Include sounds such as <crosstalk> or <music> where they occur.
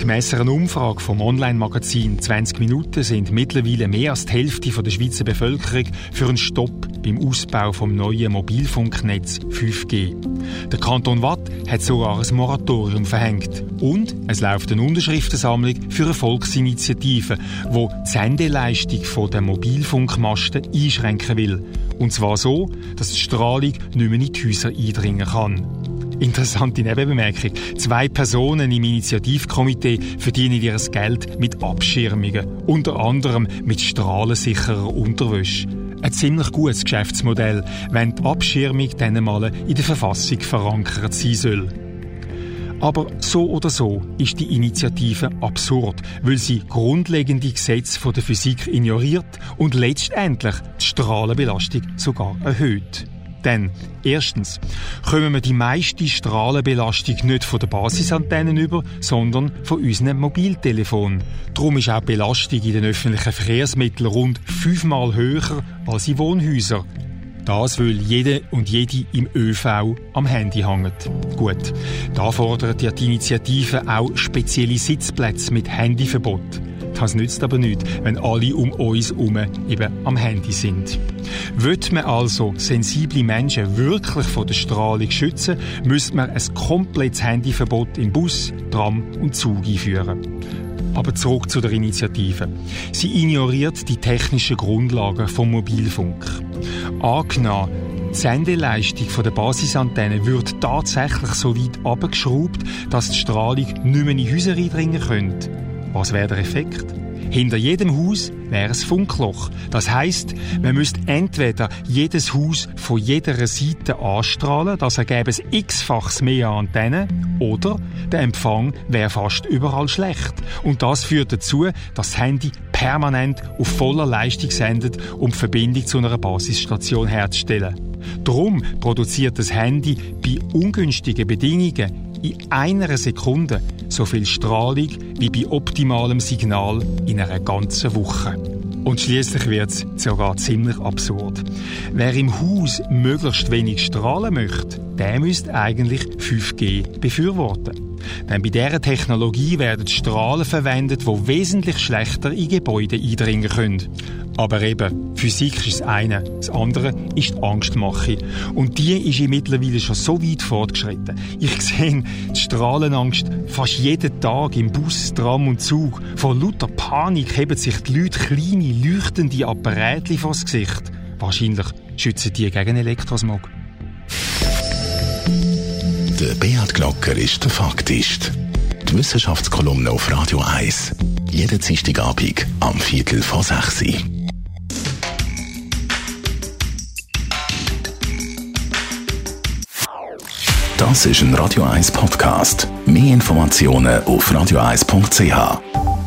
Gemäss einer Umfrage vom Online-Magazin 20 Minuten sind mittlerweile mehr als die Hälfte der Schweizer Bevölkerung für einen Stopp beim Ausbau vom neuen Mobilfunknetz 5G. Der Kanton Watt hat sogar ein Moratorium verhängt. Und es läuft eine Unterschriftensammlung für eine Volksinitiative, die die Sendeleistung der Mobilfunkmasten einschränken will. Und zwar so, dass die Strahlung nicht mehr in die Häuser eindringen kann. Interessante Nebenbemerkung. Zwei Personen im Initiativkomitee verdienen ihr Geld mit Abschirmungen, unter anderem mit strahlensicherer Unterwäsche. Ein ziemlich gutes Geschäftsmodell, wenn die Abschirmung dann mal in der Verfassung verankert sein soll. Aber so oder so ist die Initiative absurd, weil sie grundlegende Gesetze der Physik ignoriert und letztendlich die Strahlenbelastung sogar erhöht. Denn erstens kommen wir die meiste Strahlenbelastung nicht von den Basisantennen über, sondern von unserem Mobiltelefon. Darum ist auch die Belastung in den öffentlichen Verkehrsmitteln rund fünfmal höher als in Wohnhäusern. Das, weil jede und jede im ÖV am Handy hängt. Gut, da fordert ja die Initiative auch spezielle Sitzplätze mit Handyverbot. Das nützt aber nichts, wenn alle um uns herum eben am Handy sind. Wird man also sensible Menschen wirklich von der Strahlung schützen, müsste man ein komplettes Handyverbot im Bus, Tram und Zug einführen. Aber zurück zu der Initiative. Sie ignoriert die technischen Grundlagen vom Mobilfunk. Angenommen, die Sendeleistung der Basisantenne wird tatsächlich so weit abgeschraubt, dass die Strahlung nicht mehr in Häuser eindringen könnte. Was wäre der Effekt? Hinter jedem Haus wäre ein Funkloch. Das heißt, man müsste entweder jedes Haus von jeder Seite anstrahlen, das ergäbe es x-fachs mehr Antennen, oder der Empfang wäre fast überall schlecht. Und das führt dazu, dass das Handy permanent auf voller Leistung sendet, um die Verbindung zu einer Basisstation herzustellen. Darum produziert das Handy bei ungünstigen Bedingungen in einer Sekunde so viel Strahlung wie bei optimalem Signal in einer ganzen Woche. Und schließlich wird es sogar ziemlich absurd. Wer im Haus möglichst wenig strahlen möchte, der müsste eigentlich 5G befürworten. Denn bei dieser Technologie werden Strahlen verwendet, die wesentlich schlechter in Gebäude eindringen können. Aber eben, Physik ist das eine, das andere ist die Angstmache. Und die ist mittlerweile schon so weit fortgeschritten. Ich <laughs> sehe die Strahlenangst fast jeden Tag im Bus, Tram und Zug. Vor lauter Panik heben sich die Leute kleine, leuchtende Apparate vors Gesicht. Wahrscheinlich schützen die gegen Elektrosmog. Der Beat Glocker ist der Faktist. Die Wissenschaftskolumne auf Radio 1. Jeden Dienstagabend am Viertel vor 6 Uhr. Das ist ein Radio 1 Podcast. Mehr Informationen auf radio1.ch.